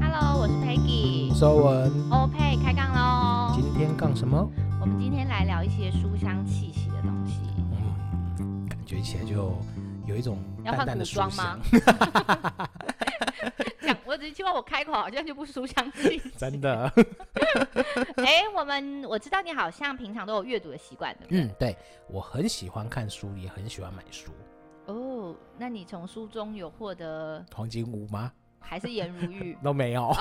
Hello，我是 Peggy。收文。OK，开杠喽！今天杠什么？我们今天来聊一些书香气息的东西。嗯，感觉起来就有一种淡淡的书香。吗？讲，我只是希望我开口好像就不书香气息。真的。哎、欸，我们我知道你好像平常都有阅读的习惯的。嗯，对，我很喜欢看书，也很喜欢买书。哦，那你从书中有获得黄金屋吗？还是颜如玉 都没有。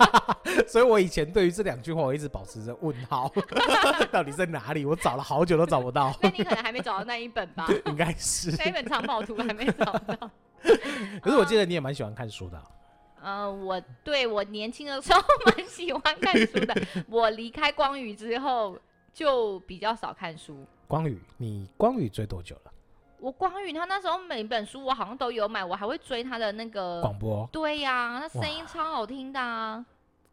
所以我以前对于这两句话，我一直保持着问号，到底在哪里？我找了好久都找不到。那你可能还没找到那一本吧？应该是那一本藏宝图还没找到。可是我记得你也蛮喜欢看书的。呃，我对我年轻的时候蛮喜欢看书的。我离开光宇之后，就比较少看书。光宇，你光宇追多久了？我光宇他那时候每本书我好像都有买，我还会追他的那个广播。对呀、啊，他声音超好听的、啊。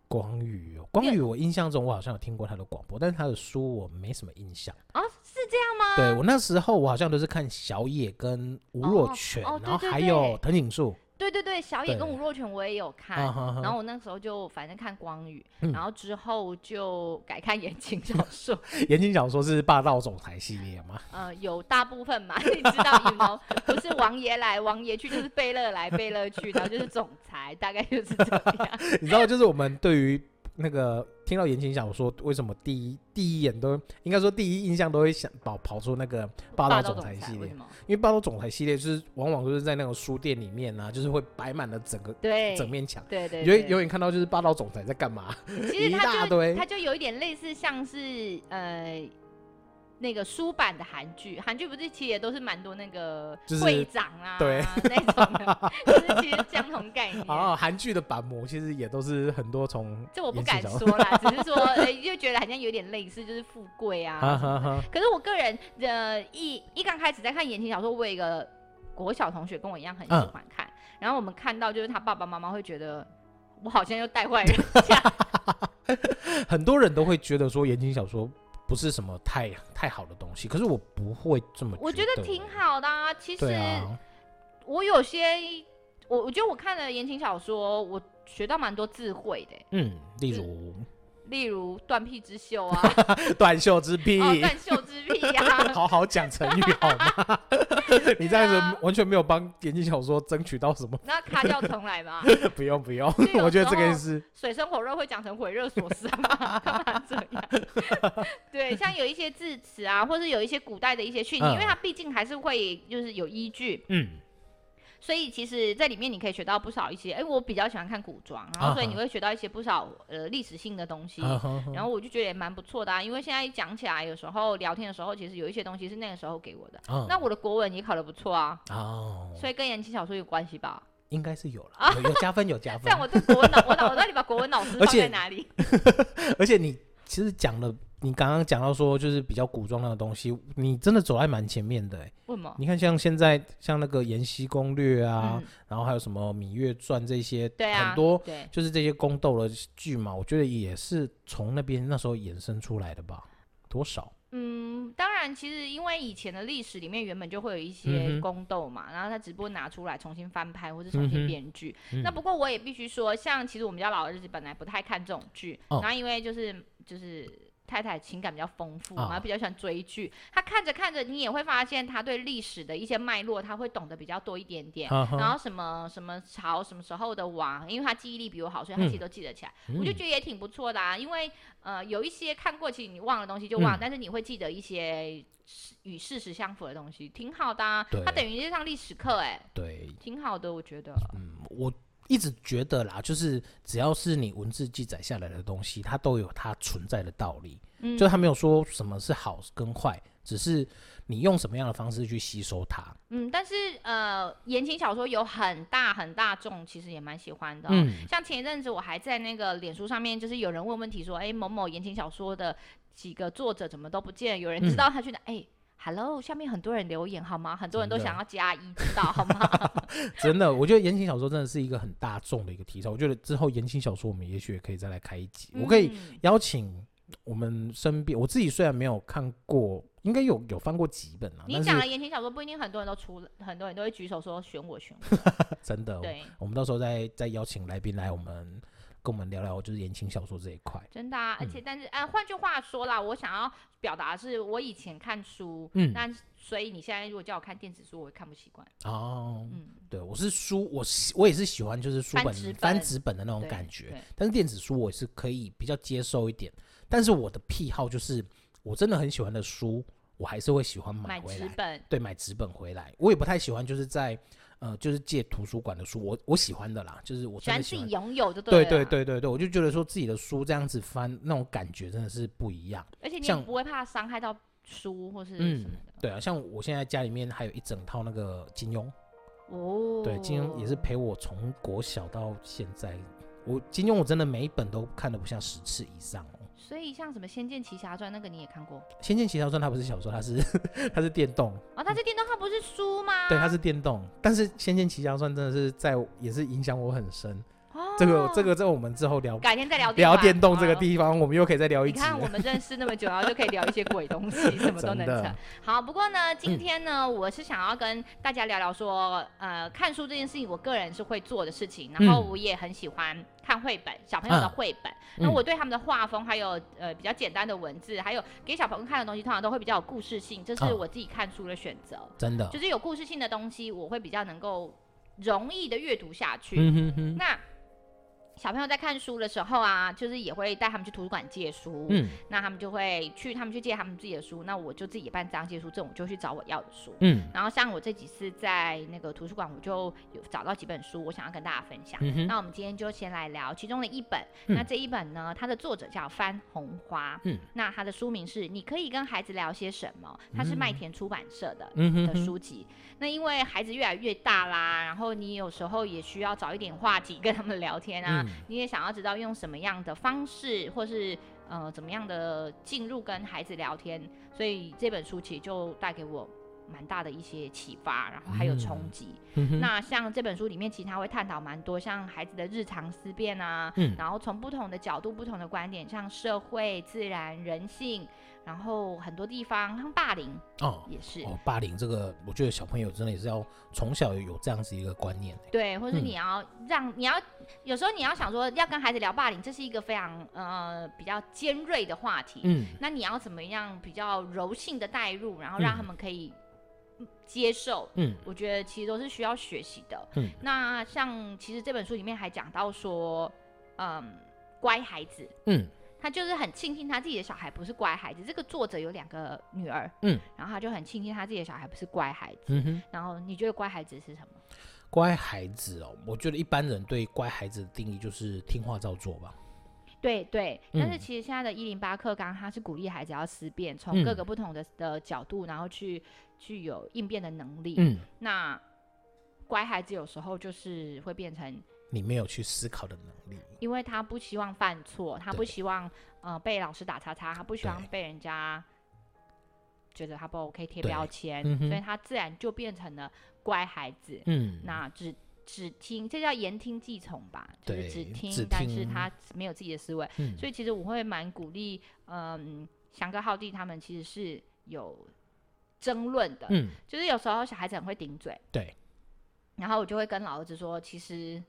光宇，光宇，我印象中我好像有听过他的广播，但是他的书我没什么印象。啊，是这样吗？对，我那时候我好像都是看小野跟吴若权，哦哦、然后还有藤井树。对对对，小野跟吴若权我也有看，然后我那时候就反正看光宇，嗯、然后之后就改看言情小 说。言情小说是霸道总裁系列吗？呃，有大部分嘛，你知道，you know, 不是王爷来王爷去，就是贝勒来贝勒去，然后就是总裁，大概就是这样。你知道，就是我们对于。那个听到言情小说，为什么第一第一眼都应该说第一印象都会想跑跑出那个霸道总裁系列？为因为霸道总裁系列就是往往都是在那种书店里面啊，就是会摆满了整个对整面墙，对对，對，你就永远看到就是霸道总裁在干嘛？其实 一大堆，他就有一点类似像是呃。那个书版的韩剧，韩剧不是其实也都是蛮多那个会长啊，对那种的，就是其实相同概念。哦，韩剧的版模其实也都是很多从，这我不敢说啦，只是说，哎、欸，就觉得好像有点类似，就是富贵啊。可是我个人的一一刚开始在看言情小说，我有一个国小同学跟我一样很喜欢看，嗯、然后我们看到就是他爸爸妈妈会觉得我好像又带坏人家。很多人都会觉得说言情小说。不是什么太太好的东西，可是我不会这么觉得。我觉得挺好的啊。其实我有些，我我觉得我看了言情小说，我学到蛮多智慧的。嗯，例如。例如断臂之秀啊，断袖之癖，断袖之癖呀，好好讲成语好吗？你这样子完全没有帮言情小说争取到什么。那卡掉重来吧。不用不用，我觉得这个是水深火热会讲成毁热所思嘛？干嘛这样？对，像有一些字词啊，或是有一些古代的一些讯息，因为它毕竟还是会就是有依据。嗯。所以其实，在里面你可以学到不少一些。哎，我比较喜欢看古装，然后所以你会学到一些不少呃历史性的东西。然后我就觉得也蛮不错的啊，因为现在讲起来，有时候聊天的时候，其实有一些东西是那个时候给我的。那我的国文也考得不错啊。哦。所以跟言情小说有关系吧？应该是有了，有加分，有加分。像我这国文老，我脑我到底把国文老师 放在哪里？而且你其实讲了。你刚刚讲到说，就是比较古装那个东西，你真的走在蛮前面的哎。为什么？你看，像现在像那个《延禧攻略》啊，嗯、然后还有什么《芈月传》这些，对啊，很多就是这些宫斗的剧嘛，我觉得也是从那边那时候衍生出来的吧？多少？嗯，当然，其实因为以前的历史里面原本就会有一些宫斗嘛，嗯、然后他只不过拿出来重新翻拍或者重新编剧。嗯、那不过我也必须说，像其实我们家老儿子本来不太看这种剧，哦、然后因为就是就是。太太情感比较丰富，然后比较喜欢追剧。Oh. 他看着看着，你也会发现他对历史的一些脉络，他会懂得比较多一点点。Uh. 然后什么什么朝什么时候的王，因为他记忆力比我好，所以他其实都记得起来。嗯、我就觉得也挺不错的啊。因为呃，有一些看过，其实你忘了东西就忘，嗯、但是你会记得一些与事实相符的东西，挺好的啊。他等于是上历史课，哎，对，挺好的，我觉得。嗯，我。一直觉得啦，就是只要是你文字记载下来的东西，它都有它存在的道理。嗯，就他没有说什么是好跟坏，只是你用什么样的方式去吸收它。嗯，但是呃，言情小说有很大很大众，其实也蛮喜欢的喔。嗯，像前一阵子我还在那个脸书上面，就是有人问问题说，哎，某某言情小说的几个作者怎么都不见？有人知道他去哪？哎。Hello，下面很多人留言好吗？很多人都想要加一，知道好吗？真的，我觉得言情小说真的是一个很大众的一个题材。我觉得之后言情小说我们也许也可以再来开一集，嗯、我可以邀请我们身边，我自己虽然没有看过，应该有有翻过几本啊。你讲的言情小说不一定很多人都出，很多人都会举手说选我选我。真的，对，我们到时候再再邀请来宾来我们。跟我们聊聊就是言情小说这一块，真的啊，而且但是，呃、嗯，换句话说啦，我想要表达的是，我以前看书，嗯，那所以你现在如果叫我看电子书，我会看不习惯。哦，嗯，对，我是书，我我也是喜欢就是书本翻纸本。的那种感觉，但是电子书我也是可以比较接受一点，但是我的癖好就是我真的很喜欢的书，我还是会喜欢买回来，买纸本，对，买纸本回来，我也不太喜欢就是在。呃，就是借图书馆的书，我我喜欢的啦，就是我自己拥有就，对对对对对，我就觉得说自己的书这样子翻，那种感觉真的是不一样。而且你也不会怕伤害到书或是什么的。嗯，对啊，像我现在家里面还有一整套那个金庸，哦，对，金庸也是陪我从国小到现在，我金庸我真的每一本都看得不下十次以上。所以像什么《仙剑奇侠传》那个你也看过，《仙剑奇侠传》它不是小说，它是它是电动哦，它是电动，它不是书吗？对，它是电动，但是《仙剑奇侠传》真的是在也是影响我很深。这个这个在我们之后聊，改天再聊聊电动这个地方，我们又可以再聊一集。你看我们认识那么久，然后就可以聊一些鬼东西，什么都能 扯。好，不过呢，今天呢，我是想要跟大家聊聊说，呃，看书这件事情，我个人是会做的事情，然后我也很喜欢看绘本，小朋友的绘本。那我对他们的画风，还有呃比较简单的文字，还有给小朋友看的东西，通常都会比较有故事性，这是我自己看书的选择。真的，就是有故事性的东西，我会比较能够容易的阅读下去。那。小朋友在看书的时候啊，就是也会带他们去图书馆借书，嗯，那他们就会去，他们去借他们自己的书，那我就自己办这样借书证，我就去找我要的书，嗯，然后像我这几次在那个图书馆，我就有找到几本书，我想要跟大家分享。嗯、那我们今天就先来聊其中的一本，嗯、那这一本呢，它的作者叫番红花，嗯，那它的书名是《你可以跟孩子聊些什么》，它是麦田出版社的、嗯、的书籍。那因为孩子越来越大啦，然后你有时候也需要找一点话题跟他们聊天啊。嗯、你也想要知道用什么样的方式，或是呃怎么样的进入跟孩子聊天，所以这本书其实就带给我蛮大的一些启发，然后还有冲击。嗯、那像这本书里面，其实他会探讨蛮多，像孩子的日常思辨啊，嗯、然后从不同的角度、不同的观点，像社会、自然、人性。然后很多地方，像霸凌哦，也是哦，霸凌这个，我觉得小朋友真的也是要从小有这样子一个观念。对，或者你要让、嗯、你要有时候你要想说要跟孩子聊霸凌，这是一个非常呃比较尖锐的话题。嗯，那你要怎么样比较柔性的带入，然后让他们可以接受？嗯，我觉得其实都是需要学习的。嗯，那像其实这本书里面还讲到说，嗯，乖孩子，嗯。他就是很庆幸他自己的小孩不是乖孩子。这个作者有两个女儿，嗯，然后他就很庆幸他自己的小孩不是乖孩子。嗯哼。然后你觉得乖孩子是什么？乖孩子哦，我觉得一般人对乖孩子的定义就是听话照做吧。对对，但是其实现在的一零八课纲，他是鼓励孩子要思辨，从各个不同的的角度，然后去具有应变的能力。嗯。那乖孩子有时候就是会变成。你没有去思考的能力，因为他不希望犯错，他不希望呃被老师打叉叉，他不希望被人家觉得他不 OK 贴标签，嗯、所以他自然就变成了乖孩子。嗯，那只只听，这叫言听计从吧？就是只听，但是他没有自己的思维。嗯、所以其实我会蛮鼓励，嗯，翔哥、浩弟他们其实是有争论的。嗯，就是有时候小孩子很会顶嘴。对，然后我就会跟老儿子说，其实。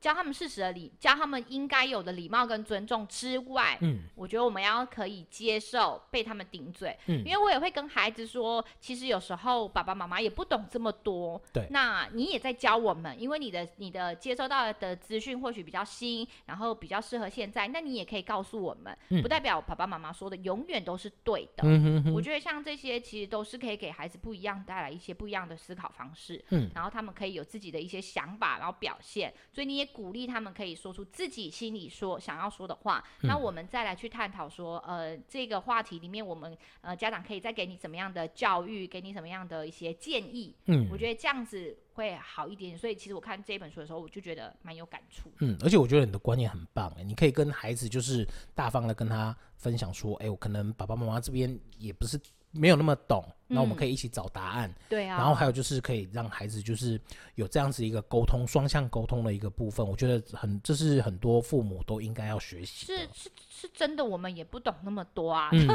教他们事实的礼，教他们应该有的礼貌跟尊重之外，嗯，我觉得我们要可以接受被他们顶嘴，嗯，因为我也会跟孩子说，其实有时候爸爸妈妈也不懂这么多，对，那你也在教我们，因为你的你的接收到的资讯或许比较新，然后比较适合现在，那你也可以告诉我们，嗯，不代表爸爸妈妈说的永远都是对的，嗯哼哼，我觉得像这些其实都是可以给孩子不一样带来一些不一样的思考方式，嗯，然后他们可以有自己的一些想法，然后表现，所以你也。鼓励他们可以说出自己心里说想要说的话，嗯、那我们再来去探讨说，呃，这个话题里面，我们呃家长可以再给你怎么样的教育，给你什么样的一些建议。嗯，我觉得这样子会好一点。所以其实我看这本书的时候，我就觉得蛮有感触。嗯，而且我觉得你的观念很棒，哎，你可以跟孩子就是大方的跟他分享说，哎，我可能爸爸妈妈这边也不是没有那么懂，那我们可以一起找答案。嗯、对啊。然后还有就是可以让孩子就是有这样子一个沟通，双向沟通的一个部分，我觉得很，这是很多父母都应该要学习。是是是真的，我们也不懂那么多啊。嗯。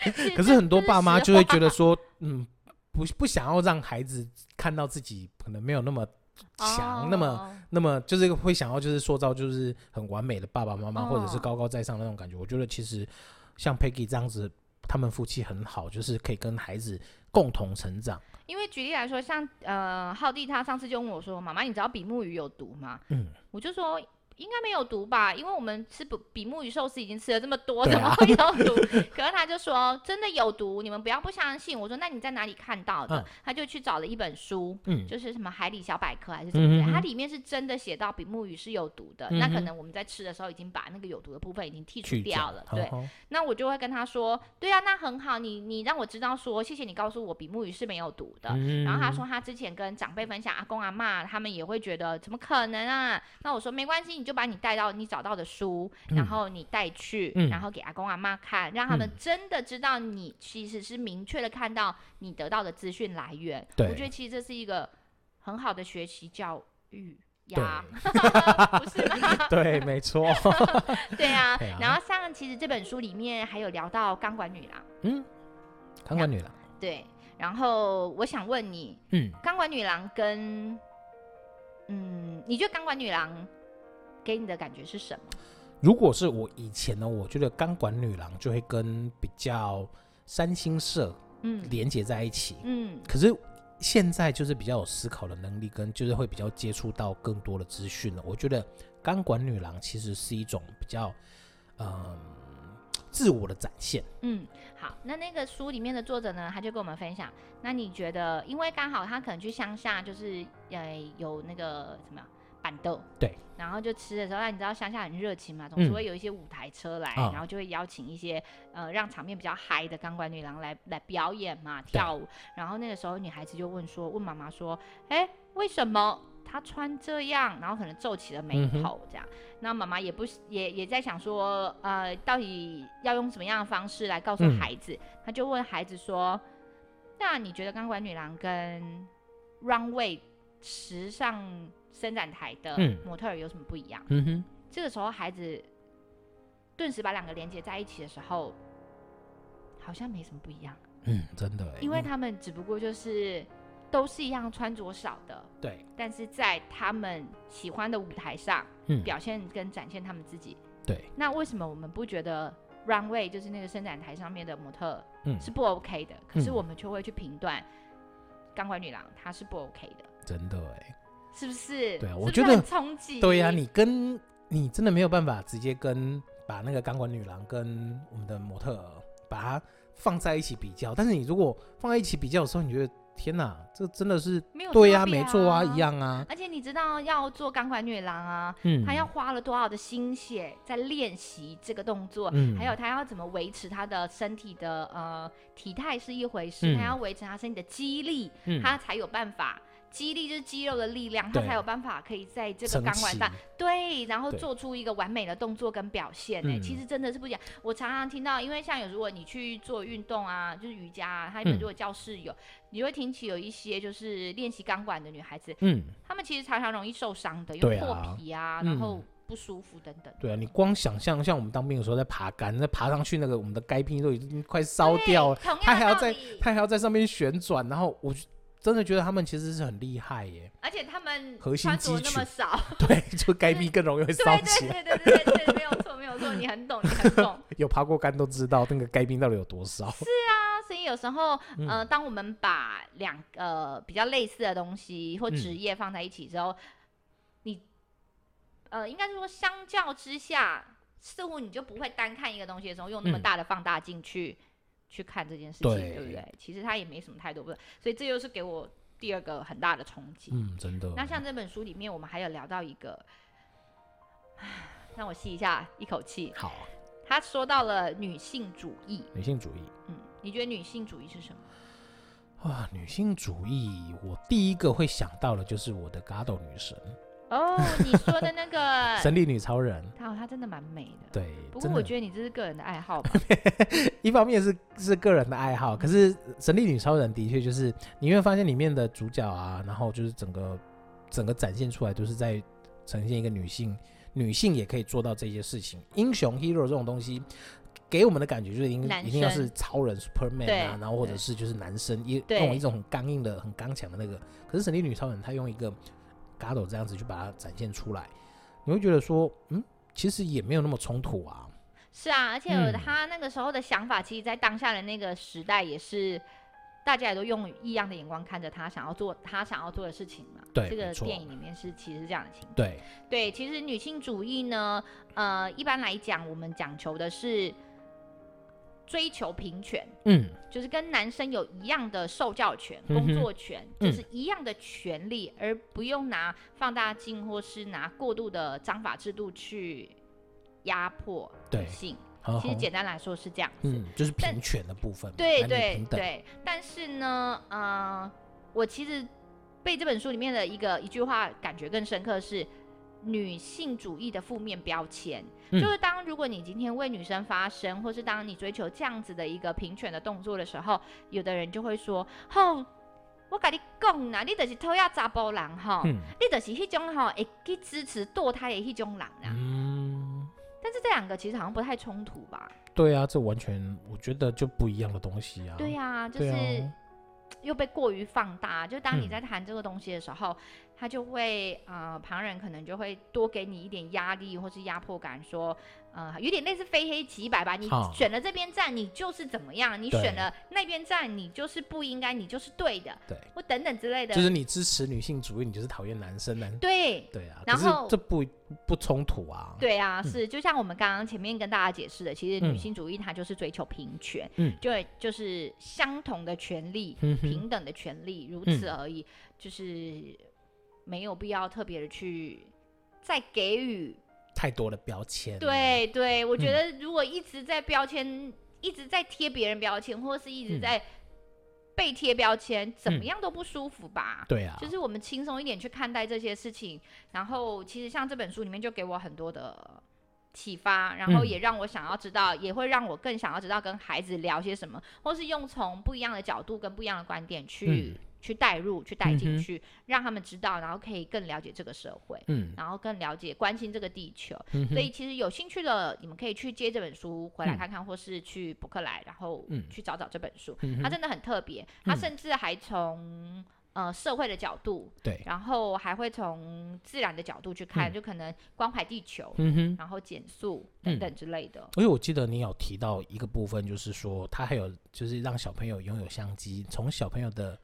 可是很多爸妈就会觉得说，嗯，不不想要让孩子看到自己可能没有那么强，哦、那么那么就是会想要就是塑造就是很完美的爸爸妈妈，哦、或者是高高在上那种感觉。我觉得其实像 Peggy 这样子。他们夫妻很好，就是可以跟孩子共同成长。因为举例来说，像呃浩弟他上次就问我说：“妈妈，你知道比目鱼有毒吗？”嗯，我就说。应该没有毒吧，因为我们吃比比目鱼寿司已经吃了这么多，怎么会有毒？可是他就说真的有毒，你们不要不相信。我说那你在哪里看到的？他就去找了一本书，就是什么海底小百科还是什么的，它里面是真的写到比目鱼是有毒的。那可能我们在吃的时候已经把那个有毒的部分已经剔除掉了。对，那我就会跟他说，对啊，那很好，你你让我知道说，谢谢你告诉我比目鱼是没有毒的。然后他说他之前跟长辈分享，阿公阿妈他们也会觉得怎么可能啊？那我说没关系。就把你带到你找到的书，然后你带去，嗯、然后给阿公阿妈看，让他们真的知道你其实是明确的看到你得到的资讯来源。对我觉得其实这是一个很好的学习教育呀，对 不是吗？对，没错。对啊，对啊，然后像其实这本书里面还有聊到钢管女郎，嗯，钢管女郎，对。然后我想问你，嗯，钢管女郎跟嗯，你觉得钢管女郎给你的感觉是什么？如果是我以前呢，我觉得钢管女郎就会跟比较三星社嗯连接在一起嗯，可是现在就是比较有思考的能力，跟就是会比较接触到更多的资讯了。我觉得钢管女郎其实是一种比较嗯、呃、自我的展现。嗯，好，那那个书里面的作者呢，他就跟我们分享，那你觉得，因为刚好他可能去乡下，就是呃有那个什么？板豆对，然后就吃的时候，那你知道乡下很热情嘛，总是会有一些舞台车来，嗯、然后就会邀请一些呃让场面比较嗨的钢管女郎来来表演嘛，跳舞。然后那个时候女孩子就问说，问妈妈说，哎，为什么她穿这样？然后可能皱起了眉头这样。嗯、那妈妈也不也也在想说，呃，到底要用什么样的方式来告诉孩子？她、嗯、就问孩子说，那你觉得钢管女郎跟 runway 时尚？伸展台的模特儿有什么不一样？嗯哼，这个时候孩子顿时把两个连接在一起的时候，好像没什么不一样。嗯，真的，因为他们只不过就是都是一样穿着少的，对，但是在他们喜欢的舞台上，表现跟展现他们自己。对，那为什么我们不觉得 runway 就是那个伸展台上面的模特，嗯，是不 OK 的？可是我们却会去评断钢管女郎，她是不 OK 的。真的哎。是不是？对啊，我觉得冲击。对呀，你跟你真的没有办法直接跟把那个钢管女郎跟我们的模特儿把它放在一起比较，但是你如果放在一起比较的时候，你觉得天哪，这真的是没有对呀，没错啊，一样啊。而且你知道要做钢管女郎啊，嗯，她要花了多少的心血在练习这个动作，嗯，还有她要怎么维持她的身体的呃体态是一回事，她要维持她身体的肌力，嗯，她才有办法。肌力就是肌肉的力量，他才有办法可以在这个钢管上对，然后做出一个完美的动作跟表现呢。其实真的是不一样。我常常听到，因为像有如果你去做运动啊，就是瑜伽啊，他们如果教室有，你会听起有一些就是练习钢管的女孩子，嗯，她们其实常常容易受伤的，因为破皮啊，然后不舒服等等。对啊，你光想象像我们当兵的时候在爬杆，那爬上去那个我们的该拼都已经快烧掉了，他还要在他还要在上面旋转，然后我。真的觉得他们其实是很厉害耶，而且他们核心肌群那么少，对，就该臂更容易会烧起来。对对对对对，没有错没有错，你很懂你很懂。有爬过杆都知道那个该冰到底有多少。是啊，所以有时候，呃，当我们把两个、呃、比较类似的东西或职业放在一起之后，嗯、你，呃，应该是说相较之下，似乎你就不会单看一个东西的时候用那么大的放大镜去。嗯去看这件事情，对，对不对？其实他也没什么太多不，所以这又是给我第二个很大的冲击。嗯，真的。那像这本书里面，我们还有聊到一个，让我吸一下一口气。好。他说到了女性主义。女性主义。嗯，你觉得女性主义是什么？哇，女性主义，我第一个会想到的就是我的 Gado 女神。哦，你说的那个 神力女超人，她她真的蛮美的。对，不过我觉得你这是个人的爱好吧？一方面是是个人的爱好，可是神力女超人的确就是你会发现里面的主角啊，然后就是整个整个展现出来都是在呈现一个女性，女性也可以做到这些事情。英雄 hero 这种东西。给我们的感觉就是一定一定要是超人 Superman 啊，然后或者是就是男生，也用一种很刚硬的、很刚强的那个。可是神力女超人她用一个 Gado 这样子去把它展现出来，你会觉得说，嗯，其实也没有那么冲突啊。是啊，而且他那个时候的想法，其实，在当下的那个时代，也是大家也都用异样的眼光看着他，想要做他想要做的事情嘛。对，这个电影里面是其实是这样的情况。对对，其实女性主义呢，呃，一般来讲，我们讲求的是。追求平权，嗯，就是跟男生有一样的受教权、嗯、工作权，就是一样的权利，嗯、而不用拿放大镜或是拿过度的章法制度去压迫女性。其实简单来说是这样子，嗯，就是平权的部分。对对对，但是呢，呃，我其实被这本书里面的一个一句话感觉更深刻是。女性主义的负面标签，嗯、就是当如果你今天为女生发声，或是当你追求这样子的一个平权的动作的时候，有的人就会说：“吼，我跟你讲啦，你就是讨厌查甫人吼，嗯、你就是迄种吼会去支持堕胎的迄种人啊。”嗯，但是这两个其实好像不太冲突吧？对啊，这完全我觉得就不一样的东西啊。对啊，就是又被过于放大。就当你在谈这个东西的时候。嗯他就会呃，旁人可能就会多给你一点压力或是压迫感，说呃，有点类似非黑即白吧。你选了这边站，你就是怎么样；你选了那边站，你就是不应该，你就是对的。对，或等等之类的。就是你支持女性主义，你就是讨厌男生呢？对对啊。然后这不不冲突啊。对啊，是就像我们刚刚前面跟大家解释的，其实女性主义它就是追求平权，嗯，就就是相同的权利，平等的权利，如此而已，就是。没有必要特别的去再给予太多的标签。对对，我觉得如果一直在标签，嗯、一直在贴别人标签，或是一直在被贴标签，嗯、怎么样都不舒服吧？对啊，就是我们轻松一点去看待这些事情。然后，其实像这本书里面就给我很多的启发，然后也让我想要知道，嗯、也会让我更想要知道跟孩子聊些什么，或是用从不一样的角度跟不一样的观点去。嗯去带入，去带进去，嗯、让他们知道，然后可以更了解这个社会，嗯，然后更了解、关心这个地球。嗯、所以，其实有兴趣的，你们可以去接这本书回来看看，嗯、或是去博客来，然后去找找这本书。嗯、它真的很特别，它甚至还从呃社会的角度，对，然后还会从自然的角度去看，嗯、就可能关怀地球，嗯哼，然后减速等等之类的。因为我记得你有提到一个部分，就是说他还有就是让小朋友拥有相机，从小朋友的。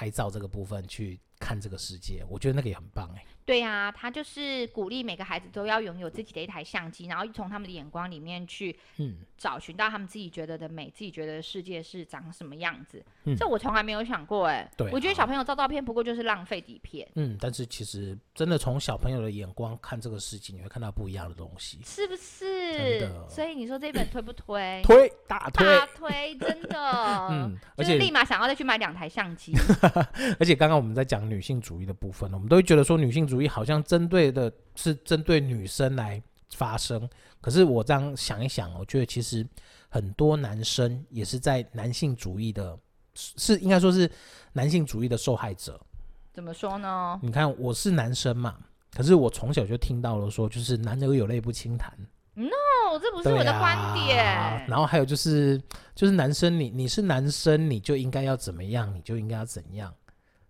拍照这个部分去看这个世界，我觉得那个也很棒哎。对呀、啊，他就是鼓励每个孩子都要拥有自己的一台相机，然后从他们的眼光里面去，嗯，找寻到他们自己觉得的美，自己觉得的世界是长什么样子。嗯，这我从来没有想过哎。对，我觉得小朋友照照片不过就是浪费底片。嗯，但是其实真的从小朋友的眼光看这个世界，你会看到不一样的东西，是不是？所以你说这本推不推？推，大推，大推，真的。嗯，而且立马想要再去买两台相机。而且刚刚我们在讲女性主义的部分，我们都会觉得说女性主义。好像针对的是针对女生来发生，可是我这样想一想，我觉得其实很多男生也是在男性主义的，是应该说是男性主义的受害者。怎么说呢？你看我是男生嘛，可是我从小就听到了说，就是男儿有泪不轻弹。No，这不是我的观点。啊、然后还有就是，就是男生你你是男生，你就应该要怎么样，你就应该要怎样。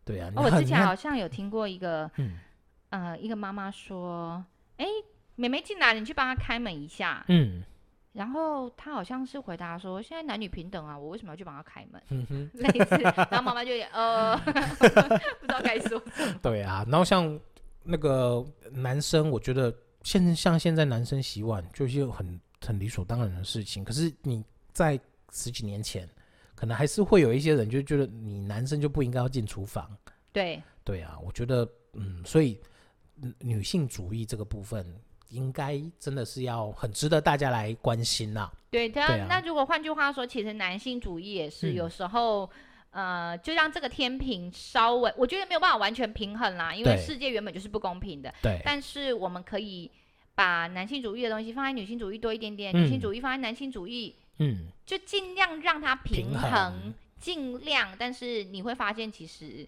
对啊，哦、我之前好像有听过一个，嗯，呃，一个妈妈说，哎，妹妹进来，你去帮她开门一下，嗯，然后她好像是回答说，现在男女平等啊，我为什么要去帮她开门？嗯哼，类似，然后妈妈就呃，不知道该说。对啊，然后像那个男生，我觉得现像现在男生洗碗就是很很理所当然的事情，可是你在十几年前。可能还是会有一些人就觉得你男生就不应该要进厨房。对对啊，我觉得嗯，所以女性主义这个部分应该真的是要很值得大家来关心呐。对。那如果换句话说，其实男性主义也是有时候，呃，就让这个天平稍微，我觉得没有办法完全平衡啦，因为世界原本就是不公平的。对。但是我们可以把男性主义的东西放在女性主义多一点点，嗯、女性主义放在男性主义，嗯，就尽量让它平衡，尽量。但是你会发现，其实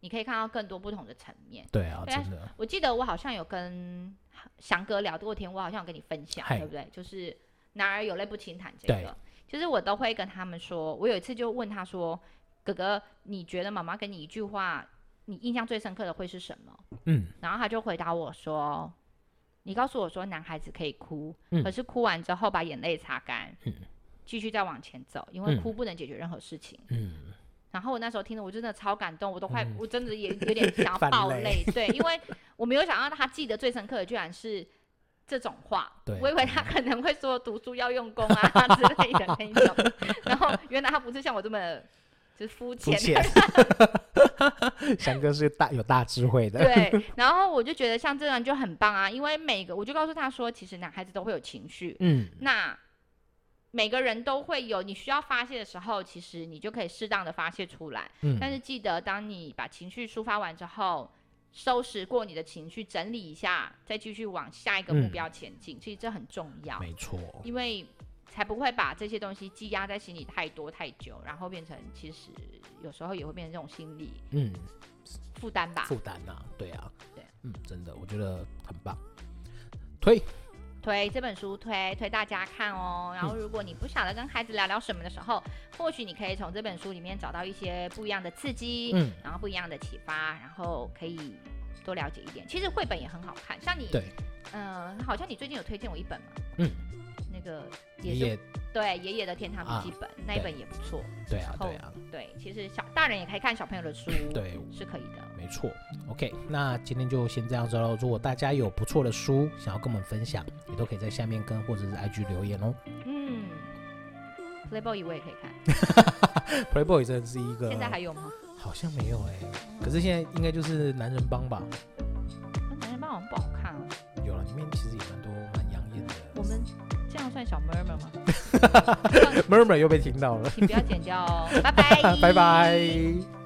你可以看到更多不同的层面。对啊，真的。我记得我好像有跟翔哥聊过天，我好像有跟你分享，对不对？就是男儿有泪不轻弹这个，其实我都会跟他们说。我有一次就问他说。哥哥，你觉得妈妈给你一句话，你印象最深刻的会是什么？嗯，然后他就回答我说：“你告诉我说，男孩子可以哭，嗯、可是哭完之后把眼泪擦干，嗯，继续再往前走，因为哭不能解决任何事情。”嗯，然后我那时候听了，我真的超感动，我都快，嗯、我真的也有点 想要爆泪，泪对，因为我没有想到他记得最深刻的居然是这种话，对，我以为他可能会说读书要用功啊之类的那一种，然后原来他不是像我这么。是肤浅，翔哥是大有大智慧的。对，然后我就觉得像这样就很棒啊，因为每个我就告诉他说，其实男孩子都会有情绪，嗯，那每个人都会有，你需要发泄的时候，其实你就可以适当的发泄出来，嗯，但是记得当你把情绪抒发完之后，收拾过你的情绪，整理一下，再继续往下一个目标前进，其实这很重要，没错，因为。才不会把这些东西积压在心里太多太久，然后变成其实有时候也会变成这种心理嗯负担吧。负担啊，对啊，对，嗯，真的，我觉得很棒。推推这本书推推大家看哦。然后如果你不晓得跟孩子聊聊什么的时候，嗯、或许你可以从这本书里面找到一些不一样的刺激，嗯，然后不一样的启发，然后可以多了解一点。其实绘本也很好看，像你，对，嗯、呃，好像你最近有推荐我一本嘛，嗯。那个爷爷对爷爷的天堂笔记本那一本也不错，对啊对啊对，其实小大人也可以看小朋友的书，对，是可以的，没错。OK，那今天就先这样子喽。如果大家有不错的书想要跟我们分享，也都可以在下面跟或者是 IG 留言哦。嗯，Playboy 我也可以看，Playboy 真的是一个，现在还有吗？好像没有哎，可是现在应该就是男人帮吧？小 murmur 吗？murmur 又被听到了，请不要剪掉哦，拜拜，拜拜。